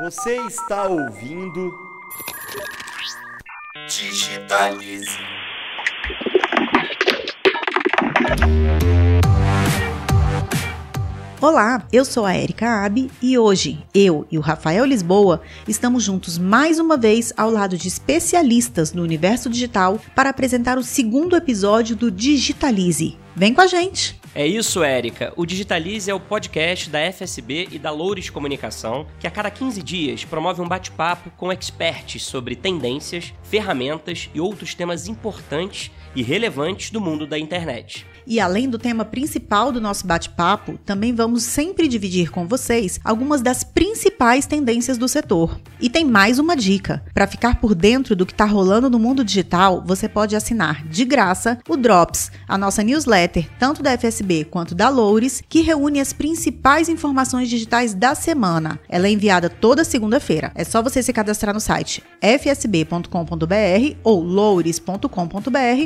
Você está ouvindo. Digitalize. Olá, eu sou a Erika Abi e hoje eu e o Rafael Lisboa estamos juntos mais uma vez ao lado de especialistas no universo digital para apresentar o segundo episódio do Digitalize. Vem com a gente! É isso, Érica. O Digitalize é o podcast da FSB e da Loures Comunicação, que a cada 15 dias promove um bate-papo com experts sobre tendências, ferramentas e outros temas importantes e relevantes do mundo da internet. E além do tema principal do nosso bate-papo, também vamos sempre dividir com vocês algumas das principais tendências do setor. E tem mais uma dica: para ficar por dentro do que está rolando no mundo digital, você pode assinar de graça o Drops, a nossa newsletter, tanto da FSB quanto da Loures, que reúne as principais informações digitais da semana. Ela é enviada toda segunda-feira. É só você se cadastrar no site fsb.com.br ou loures.com.br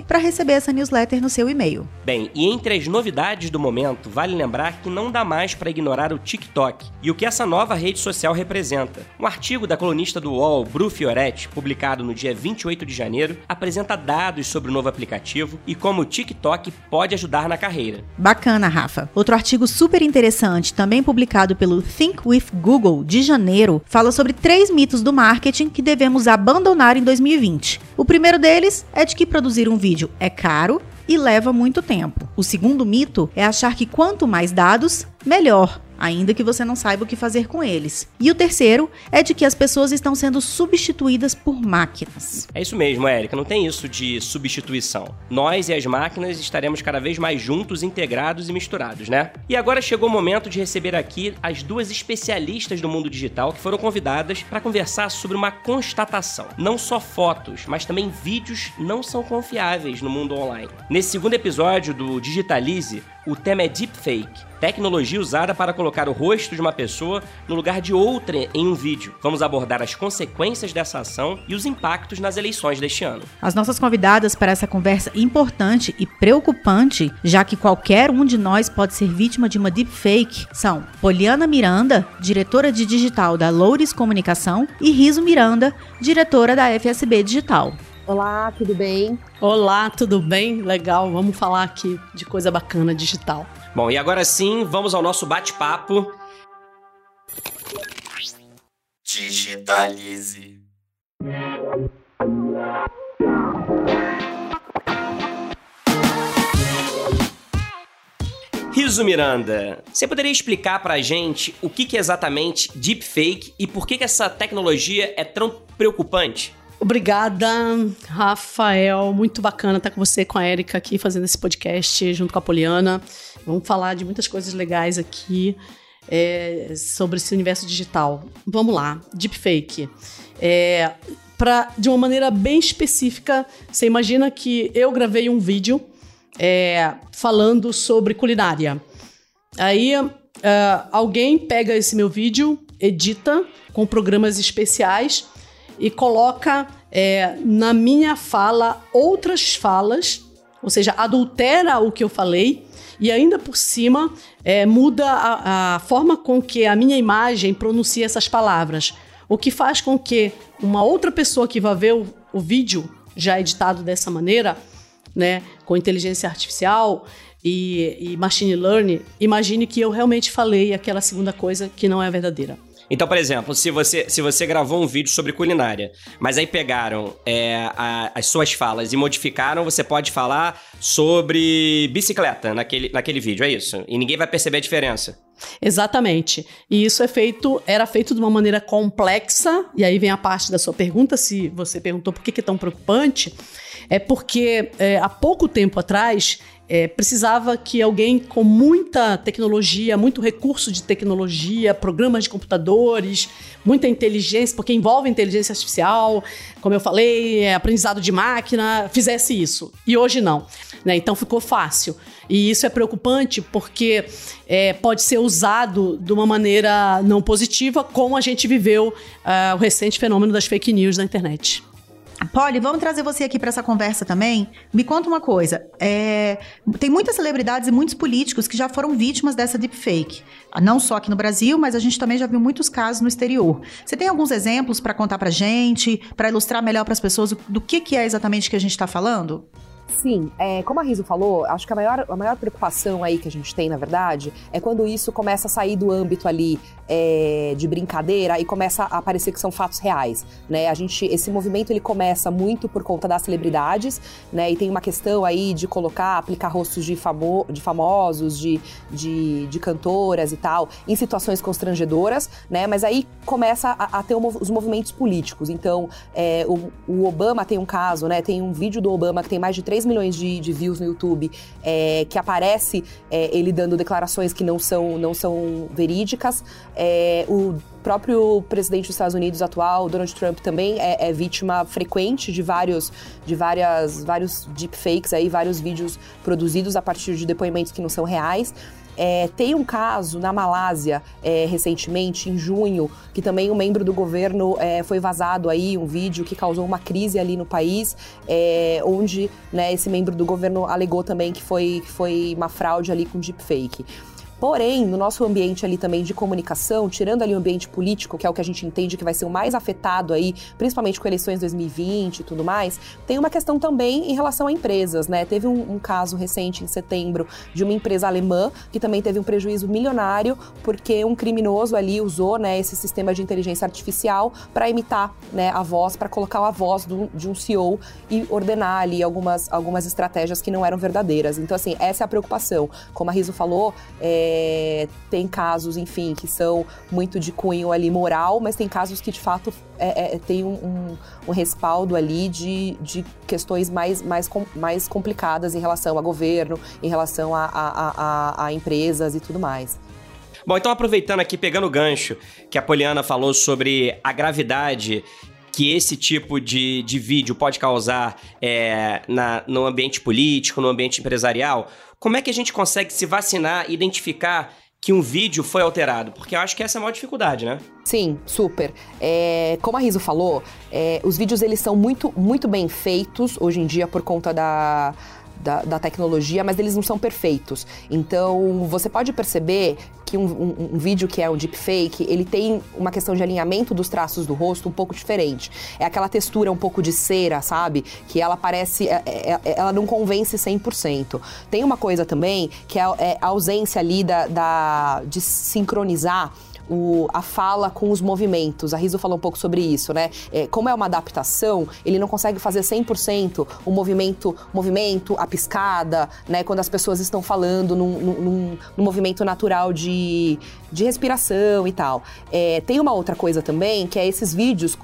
para receber essa newsletter no seu e-mail. Bem, e entre as novidades do momento, vale lembrar que não dá mais para ignorar o TikTok e o que essa nova rede social representa. Um artigo da colunista do UOL, Bru Fioretti, publicado no dia 28 de janeiro, apresenta dados sobre o novo aplicativo e como o TikTok pode ajudar na carreira. Bacana, Rafa. Outro artigo super interessante, também publicado pelo Think with Google de janeiro, fala sobre três mitos do marketing que devemos abandonar em 2020. O primeiro deles é de que produzir um vídeo é caro e leva muito tempo. O segundo mito é achar que quanto mais dados, melhor ainda que você não saiba o que fazer com eles. E o terceiro é de que as pessoas estão sendo substituídas por máquinas. É isso mesmo, Érica, não tem isso de substituição. Nós e as máquinas estaremos cada vez mais juntos, integrados e misturados, né? E agora chegou o momento de receber aqui as duas especialistas do mundo digital que foram convidadas para conversar sobre uma constatação. Não só fotos, mas também vídeos não são confiáveis no mundo online. Nesse segundo episódio do Digitalize, o tema é deepfake, tecnologia usada para colocar o rosto de uma pessoa no lugar de outra em um vídeo. Vamos abordar as consequências dessa ação e os impactos nas eleições deste ano. As nossas convidadas para essa conversa importante e preocupante, já que qualquer um de nós pode ser vítima de uma deepfake, são Poliana Miranda, diretora de digital da Loures Comunicação, e Riso Miranda, diretora da FSB Digital. Olá, tudo bem? Olá, tudo bem? Legal, vamos falar aqui de coisa bacana digital. Bom, e agora sim, vamos ao nosso bate-papo. Digitalize. Riso Miranda, você poderia explicar pra gente o que é exatamente deepfake e por que essa tecnologia é tão preocupante? Obrigada, Rafael. Muito bacana estar com você, com a Erika aqui fazendo esse podcast junto com a Poliana. Vamos falar de muitas coisas legais aqui é, sobre esse universo digital. Vamos lá, deepfake. É, pra, de uma maneira bem específica, você imagina que eu gravei um vídeo é, falando sobre culinária. Aí uh, alguém pega esse meu vídeo, edita com programas especiais e coloca é, na minha fala outras falas, ou seja, adultera o que eu falei e ainda por cima é, muda a, a forma com que a minha imagem pronuncia essas palavras, o que faz com que uma outra pessoa que vai ver o, o vídeo já editado dessa maneira né, com inteligência artificial e, e machine learning, imagine que eu realmente falei aquela segunda coisa que não é verdadeira. Então, por exemplo, se você, se você gravou um vídeo sobre culinária, mas aí pegaram é, a, as suas falas e modificaram, você pode falar sobre bicicleta naquele, naquele vídeo, é isso? E ninguém vai perceber a diferença. Exatamente. E isso é feito, era feito de uma maneira complexa, e aí vem a parte da sua pergunta, se você perguntou por que, que é tão preocupante, é porque é, há pouco tempo atrás é, precisava que alguém com muita tecnologia, muito recurso de tecnologia, programas de computadores, muita inteligência, porque envolve inteligência artificial, como eu falei, é, aprendizado de máquina, fizesse isso. E hoje não. Né? Então ficou fácil. E isso é preocupante porque é, pode ser usado de uma maneira não positiva, como a gente viveu uh, o recente fenômeno das fake news na internet. Polly, vamos trazer você aqui para essa conversa também. Me conta uma coisa. É, tem muitas celebridades e muitos políticos que já foram vítimas dessa deepfake. Não só aqui no Brasil, mas a gente também já viu muitos casos no exterior. Você tem alguns exemplos para contar para gente, para ilustrar melhor para as pessoas do que, que é exatamente que a gente está falando? Sim, é, como a Riso falou, acho que a maior, a maior preocupação aí que a gente tem, na verdade, é quando isso começa a sair do âmbito ali é, de brincadeira e começa a aparecer que são fatos reais, né? A gente, esse movimento ele começa muito por conta das celebridades, né? E tem uma questão aí de colocar, aplicar rostos de, famo, de famosos, de, de, de cantoras e tal, em situações constrangedoras, né? Mas aí começa a, a ter os movimentos políticos. Então, é, o, o, Obama tem um caso, né? Tem um vídeo do Obama que tem mais de 3 milhões de, de views no YouTube, é, que aparece é, ele dando declarações que não são, não são verídicas. É, o próprio presidente dos Estados Unidos atual, Donald Trump, também é, é, vítima frequente de vários, de várias, vários deepfakes aí, vários vídeos produzidos a partir de depoimentos que não são reais. É, tem um caso na Malásia é, recentemente, em junho, que também um membro do governo é, foi vazado aí um vídeo que causou uma crise ali no país, é, onde né, esse membro do governo alegou também que foi, que foi uma fraude ali com deepfake. Porém, no nosso ambiente ali também de comunicação, tirando ali o ambiente político, que é o que a gente entende que vai ser o mais afetado aí, principalmente com eleições 2020 e tudo mais, tem uma questão também em relação a empresas, né? Teve um, um caso recente em setembro de uma empresa alemã que também teve um prejuízo milionário porque um criminoso ali usou, né, esse sistema de inteligência artificial para imitar, né, a voz, para colocar a voz do, de um CEO e ordenar ali algumas, algumas estratégias que não eram verdadeiras. Então, assim, essa é a preocupação. Como a Riso falou, é, é, tem casos, enfim, que são muito de cunho ali moral, mas tem casos que de fato é, é, tem um, um, um, respaldo ali de, de questões mais, mais, com, mais complicadas em relação a governo, em relação a, a, a, a empresas e tudo mais. Bom, então aproveitando aqui, pegando o gancho que a Poliana falou sobre a gravidade que esse tipo de, de vídeo pode causar é, na, no ambiente político, no ambiente empresarial, como é que a gente consegue se vacinar e identificar que um vídeo foi alterado? Porque eu acho que essa é a maior dificuldade, né? Sim, super. É, como a Riso falou, é, os vídeos eles são muito, muito bem feitos hoje em dia por conta da, da, da, tecnologia, mas eles não são perfeitos. Então, você pode perceber que um, um, um, vídeo que é um deepfake, ele tem uma questão de alinhamento dos traços do rosto um pouco diferente. É aquela textura um pouco de cera, sabe? Que ela parece... É, é, é ela não convence 100%. Tem uma coisa também, que é, é a ausência ali da, da de sincronizar o, a fala com os movimentos. A Riso falou um pouco sobre isso, né? É, como é uma adaptação, ele não consegue fazer 100% o movimento, movimento, a piscada, né? Quando as pessoas estão falando num, num, num movimento natural de, de respiração e tal. É, tem uma outra coisa também, que é esses vídeos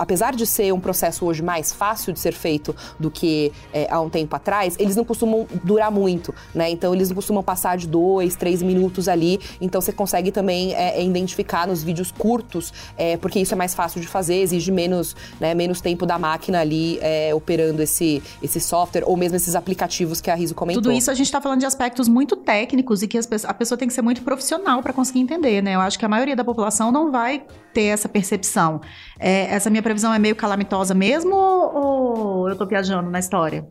apesar de ser um processo hoje mais fácil de ser feito do que é, há um tempo atrás, eles não costumam durar muito, né? Então eles não costumam passar de dois, três minutos ali. Então você consegue também é, é, identificar nos vídeos curtos, é, porque isso é mais fácil de fazer, exige menos, né, menos tempo da máquina ali é, operando esse, esse software ou mesmo esses aplicativos que a Riso comentou. Tudo isso a gente está falando de aspectos muito técnicos e que a pessoa tem que ser muito profissional para conseguir entender, né? Eu acho que a maioria da população não vai ter essa percepção. É, essa minha previsão é meio calamitosa mesmo ou, eu tô viajando na história?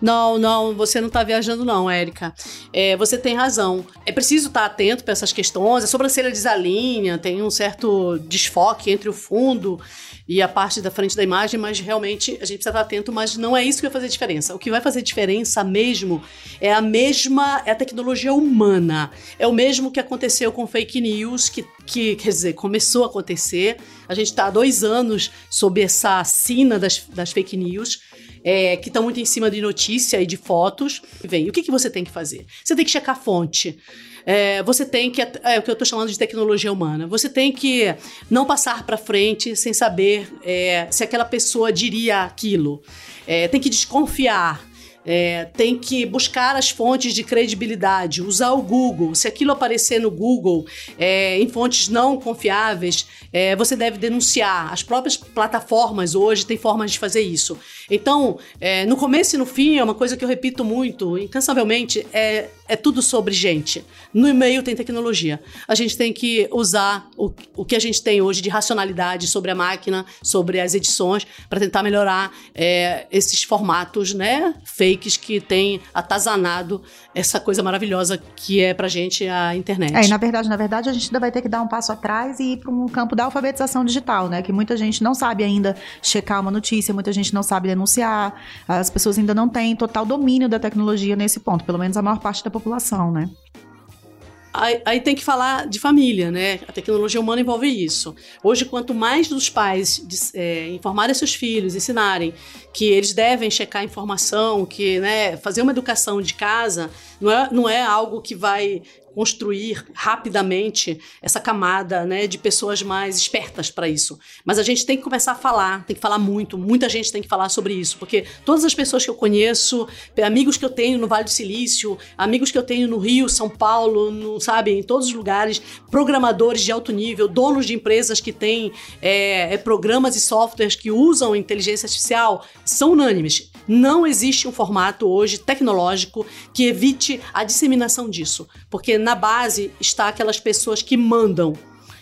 Não, não, você não está viajando, não, Érica. É, você tem razão. É preciso estar tá atento para essas questões. A sobrancelha desalinha, tem um certo desfoque entre o fundo e a parte da frente da imagem, mas realmente a gente precisa estar atento, mas não é isso que vai fazer diferença. O que vai fazer diferença mesmo é a mesma, é a tecnologia humana. É o mesmo que aconteceu com fake news, que, que quer dizer, começou a acontecer. A gente está há dois anos sob essa sina das, das fake news é, que estão muito em cima de notícia e de fotos. Vem, o que, que você tem que fazer? Você tem que checar a fonte. É, você tem que. É o que eu estou chamando de tecnologia humana. Você tem que não passar para frente sem saber é, se aquela pessoa diria aquilo. É, tem que desconfiar. É, tem que buscar as fontes de credibilidade, usar o Google. Se aquilo aparecer no Google é, em fontes não confiáveis, é, você deve denunciar. As próprias plataformas hoje têm formas de fazer isso. Então, é, no começo e no fim, é uma coisa que eu repito muito, incansavelmente, é, é tudo sobre gente. No e-mail tem tecnologia. A gente tem que usar o, o que a gente tem hoje de racionalidade sobre a máquina, sobre as edições, para tentar melhorar é, esses formatos né, fakes que têm atazanado essa coisa maravilhosa que é pra gente a internet. É, e na verdade, na verdade, a gente ainda vai ter que dar um passo atrás e ir para um campo da alfabetização digital, né? Que muita gente não sabe ainda checar uma notícia, muita gente não sabe denunciar, as pessoas ainda não têm total domínio da tecnologia nesse ponto, pelo menos a maior parte da população, né? Aí, aí, tem que falar de família, né? A tecnologia humana envolve isso. Hoje, quanto mais dos pais é, informarem seus filhos, ensinarem que eles devem checar informação, que né, fazer uma educação de casa não é, não é algo que vai construir rapidamente essa camada né, de pessoas mais espertas para isso. Mas a gente tem que começar a falar, tem que falar muito, muita gente tem que falar sobre isso, porque todas as pessoas que eu conheço, amigos que eu tenho no Vale do Silício, amigos que eu tenho no Rio, São Paulo, no, sabe, em todos os lugares, programadores de alto nível, donos de empresas que têm é, programas e softwares que usam inteligência artificial, são unânimes. Não existe um formato hoje tecnológico que evite a disseminação disso, porque na base está aquelas pessoas que mandam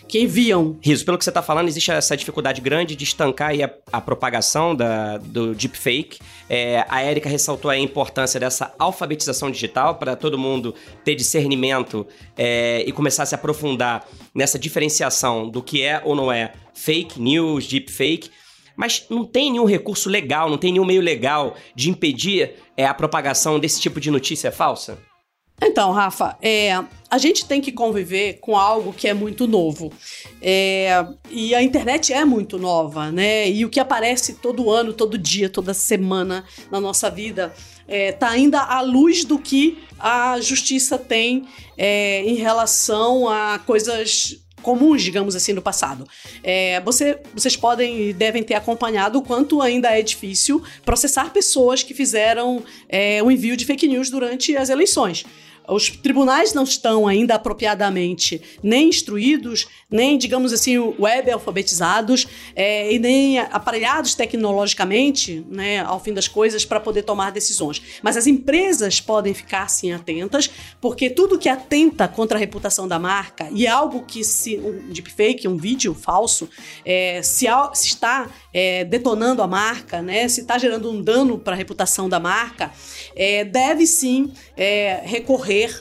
que enviam. Riso, pelo que você está falando, existe essa dificuldade grande de estancar a, a, propagação da, do deepfake. É, a Érica ressaltou a importância dessa alfabetização digital para todo mundo ter discernimento é, e começar a se aprofundar nessa diferenciação do que é ou não é fake news, deepfake. Mas não tem nenhum recurso legal, não tem nenhum meio legal de impedir é, a propagação desse tipo de notícia falsa? Então, Rafa, é, a gente tem que conviver com algo que é muito novo. É, e a internet é muito nova, né? E o que aparece todo ano, todo dia, toda semana na nossa vida está é, ainda à luz do que a justiça tem é, em relação a coisas comuns, digamos assim, no passado. É, você, vocês podem e devem ter acompanhado o quanto ainda é difícil processar pessoas que fizeram é, o envio de fake news durante as eleições. Os tribunais não estão ainda apropriadamente nem instruídos, nem, digamos assim, web alfabetizados, é, e nem aparelhados tecnologicamente, né, ao fim das coisas, para poder tomar decisões. Mas as empresas podem ficar, sim, atentas, porque tudo que atenta contra a reputação da marca, e algo que, se um deepfake, um vídeo falso, é, se, se, está é, detonando a marca, né, se está gerando um dano para a reputação da marca, é, deve sim é,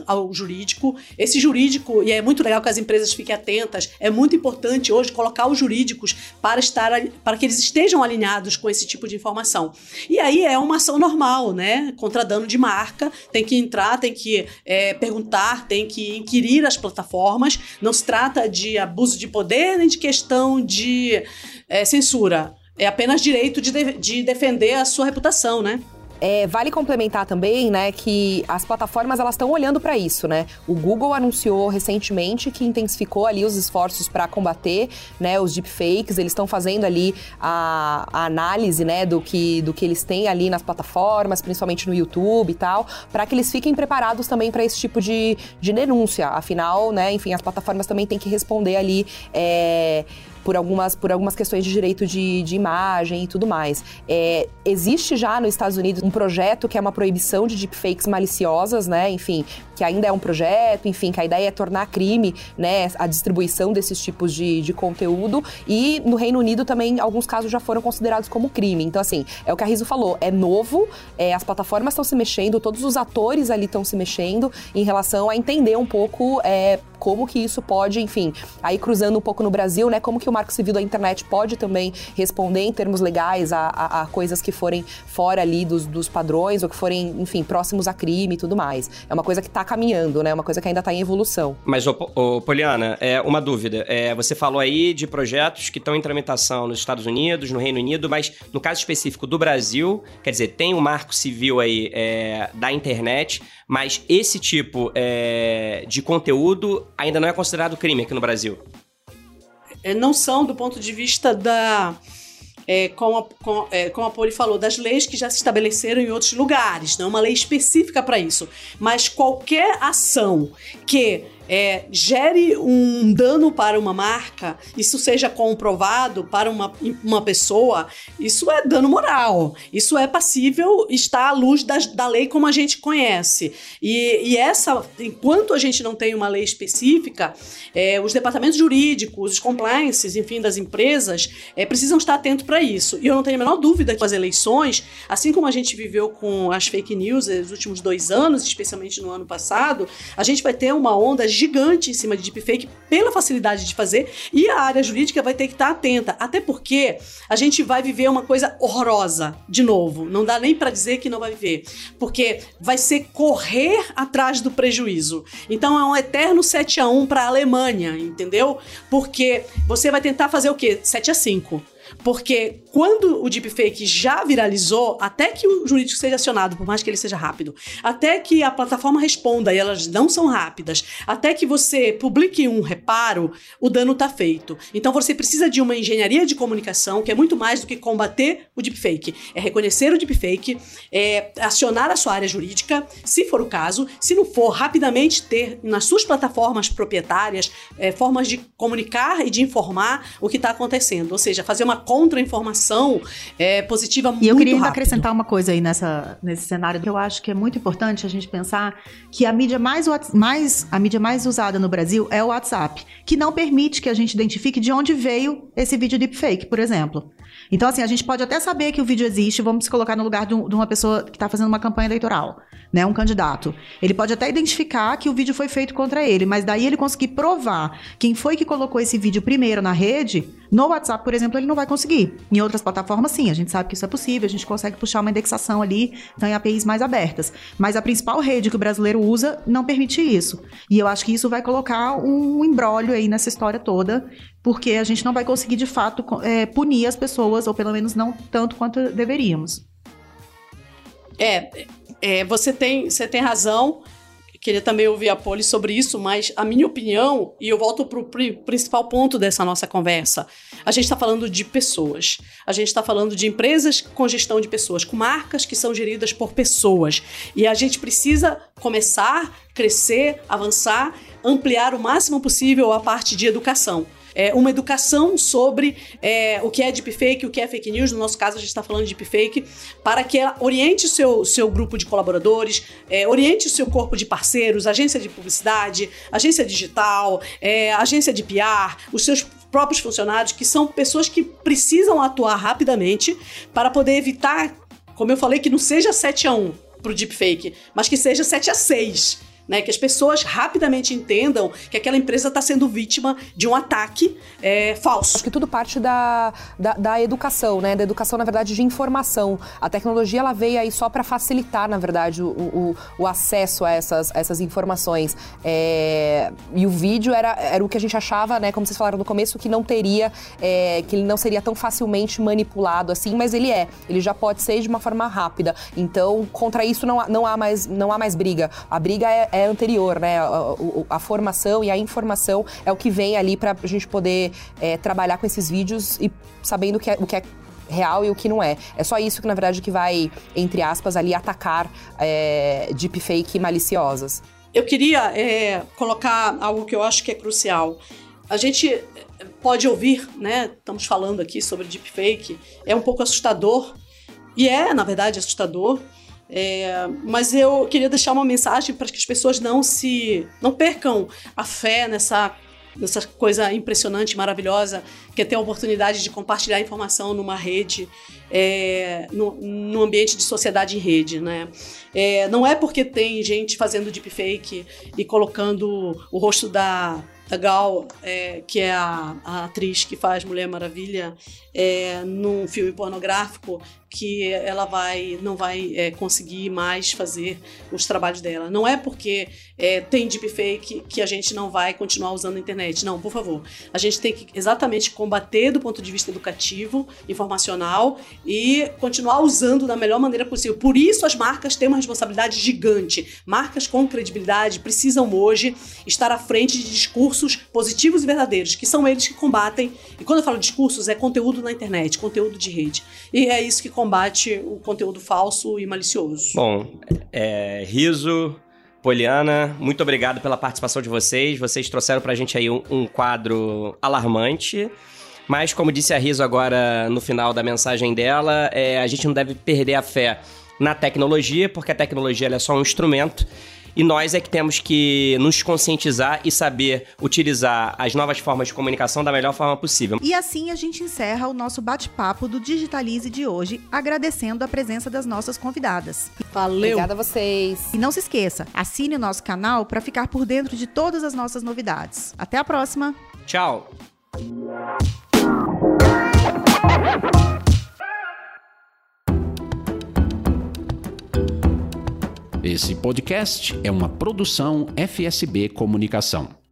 ao jurídico. Esse jurídico, e é muito legal que as empresas fiquem atentas, é muito importante hoje colocar os jurídicos para estar para que eles estejam alinhados com esse tipo de informação. E aí é uma ação normal, né? Contra dano de marca, tem que entrar, tem que é, perguntar, tem que inquirir as plataformas. Não se trata de abuso de poder nem de questão de é, censura. É apenas direito de, de, de defender a sua reputação, né? É, vale complementar também, né, que as plataformas elas estão olhando para isso, né? O Google anunciou recentemente que intensificou ali os esforços para combater, né, os deepfakes. Eles estão fazendo ali a, a, análise, né, do que do que eles têm ali nas plataformas, principalmente no YouTube e tal, para que eles fiquem preparados também para esse tipo de, de denúncia. Afinal, né, enfim, as plataformas também têm que responder ali. É, por algumas, por algumas questões de direito de, de imagem e tudo mais. É, existe já nos Estados Unidos um projeto que é uma proibição de deepfakes maliciosas, né? Enfim, que ainda é um projeto, enfim, que a ideia é tornar crime, né, a distribuição desses tipos de, de conteúdo. E no Reino Unido também, alguns casos já foram considerados como crime. Então, assim, é o que a Riso falou, é novo, é, as plataformas estão se mexendo, todos os atores ali estão se mexendo em relação a entender um pouco é, como que isso pode, enfim, aí cruzando um pouco no Brasil, né, como que o Marco Civil da internet pode também responder em termos legais a, a, a coisas que forem fora ali dos, dos padrões ou que forem, enfim, próximos a crime e tudo mais. É uma coisa que está caminhando, né? Uma coisa que ainda está em evolução. Mas, ô, ô, Poliana, é uma dúvida. É, você falou aí de projetos que estão em tramitação nos Estados Unidos, no Reino Unido, mas no caso específico do Brasil, quer dizer, tem um marco civil aí é, da internet, mas esse tipo é, de conteúdo ainda não é considerado crime aqui no Brasil. É, não são do ponto de vista da é, como, a, com, é, como a Poli falou, das leis que já se estabeleceram em outros lugares, não é uma lei específica para isso. Mas qualquer ação que é, gere um dano para uma marca, isso seja comprovado para uma, uma pessoa, isso é dano moral. Isso é passível, está à luz da, da lei como a gente conhece. E, e essa, enquanto a gente não tem uma lei específica, é, os departamentos jurídicos, os compliances, enfim, das empresas, é, precisam estar atentos para isso. E eu não tenho a menor dúvida que as eleições, assim como a gente viveu com as fake news nos últimos dois anos, especialmente no ano passado, a gente vai ter uma onda gigante em cima de deepfake pela facilidade de fazer e a área jurídica vai ter que estar atenta, até porque a gente vai viver uma coisa horrorosa de novo. Não dá nem para dizer que não vai viver, porque vai ser correr atrás do prejuízo. Então é um eterno 7 a 1 para a Alemanha, entendeu? Porque você vai tentar fazer o quê? 7 a 5. Porque quando o deepfake já viralizou, até que o jurídico seja acionado, por mais que ele seja rápido, até que a plataforma responda e elas não são rápidas, até que você publique um reparo, o dano está feito. Então você precisa de uma engenharia de comunicação que é muito mais do que combater o deepfake. É reconhecer o deepfake, é acionar a sua área jurídica, se for o caso, se não for, rapidamente ter nas suas plataformas proprietárias é, formas de comunicar e de informar o que está acontecendo. Ou seja, fazer uma contra-informação é, positiva muito E eu queria acrescentar uma coisa aí nessa, nesse cenário que eu acho que é muito importante a gente pensar que a mídia mais, mais, a mídia mais usada no Brasil é o WhatsApp, que não permite que a gente identifique de onde veio esse vídeo deepfake, por exemplo. Então, assim, a gente pode até saber que o vídeo existe, vamos se colocar no lugar de, um, de uma pessoa que está fazendo uma campanha eleitoral, né? Um candidato. Ele pode até identificar que o vídeo foi feito contra ele, mas daí ele conseguir provar quem foi que colocou esse vídeo primeiro na rede, no WhatsApp, por exemplo, ele não vai conseguir. Em outras plataformas, sim, a gente sabe que isso é possível, a gente consegue puxar uma indexação ali, então em APIs mais abertas. Mas a principal rede que o brasileiro usa não permite isso. E eu acho que isso vai colocar um embrólio aí nessa história toda, porque a gente não vai conseguir, de fato, é, punir as pessoas, ou pelo menos não tanto quanto deveríamos. É, é você, tem, você tem razão. Queria também ouvir a Poli sobre isso, mas a minha opinião, e eu volto para o principal ponto dessa nossa conversa, a gente está falando de pessoas. A gente está falando de empresas com gestão de pessoas, com marcas que são geridas por pessoas. E a gente precisa começar, crescer, avançar, ampliar o máximo possível a parte de educação é, uma educação sobre é, o que é deepfake, o que é fake news. No nosso caso, a gente está falando de deepfake, para que oriente o seu, seu grupo de colaboradores, é, oriente o seu corpo de parceiros, agência de publicidade, agência digital, é, agência de PR, os seus próprios funcionários, que são pessoas que precisam atuar rapidamente para poder evitar, como eu falei, que não seja 7 a 1 para o deepfake, mas que seja 7 a 6 né? Que as pessoas rapidamente entendam que aquela empresa está sendo vítima de um ataque é, falso. Acho que tudo parte da, da, da, educação, né? Da educação, na verdade, de informação. A tecnologia ela veio aí só para facilitar, na verdade, o, o, o, acesso a essas, essas informações. É, e o vídeo era, era o que a gente achava, né? Como vocês falaram no começo, que não teria, é, que ele não seria tão facilmente manipulado assim, mas ele é. Ele já pode ser de uma forma rápida. Então, contra isso não, não, há, mais, não há mais briga. A briga é é anterior, né? A, a, a, formação e a informação é o que vem ali para a gente poder é, trabalhar com esses vídeos e sabendo que é, o que é real e o que não é. É só isso que, na verdade, que vai, entre aspas, ali atacar é, deepfake maliciosas. Eu queria é, colocar algo que eu acho que é crucial. A gente pode ouvir, né? Estamos falando aqui sobre deepfake. É um pouco assustador. E é, na verdade, assustador. É, mas eu queria deixar uma mensagem para que as pessoas não se não percam a fé nessa nessa coisa impressionante, maravilhosa, que é ter a oportunidade de compartilhar informação numa rede, é, no, no, ambiente de sociedade em rede, né? É, não é porque tem gente fazendo deepfake e colocando o rosto da a Gal, é, que é a, a, atriz que faz Mulher Maravilha, é, num filme pornográfico, que ela vai não vai é, conseguir mais fazer os trabalhos dela. Não é porque é, tem deepfake que a gente não vai continuar usando a internet. Não, por favor. A gente tem que exatamente combater do ponto de vista educativo, informacional e continuar usando da melhor maneira possível. Por isso as marcas têm uma responsabilidade gigante. Marcas com credibilidade precisam hoje estar à frente de discursos positivos e verdadeiros, que são eles que combatem. E quando eu falo discursos, é conteúdo na internet, conteúdo de rede. E é isso que combate o conteúdo falso e malicioso. Bom, é, Riso, Poliana, muito obrigado pela participação de vocês. Vocês trouxeram pra gente aí um, um quadro alarmante. Mas, como disse a Riso agora no final da mensagem dela, é, a gente não deve perder a fé na tecnologia, porque a tecnologia é só um instrumento. E nós é que temos que nos conscientizar e saber utilizar as novas formas de comunicação da melhor forma possível. E assim a gente encerra o nosso bate-papo do Digitalize de hoje, agradecendo a presença das nossas convidadas. Valeu! Obrigada a vocês. E não se esqueça, assine o nosso canal para ficar por dentro de todas as nossas novidades. Até a próxima! Tchau! Esse podcast é uma produção FSB Comunicação.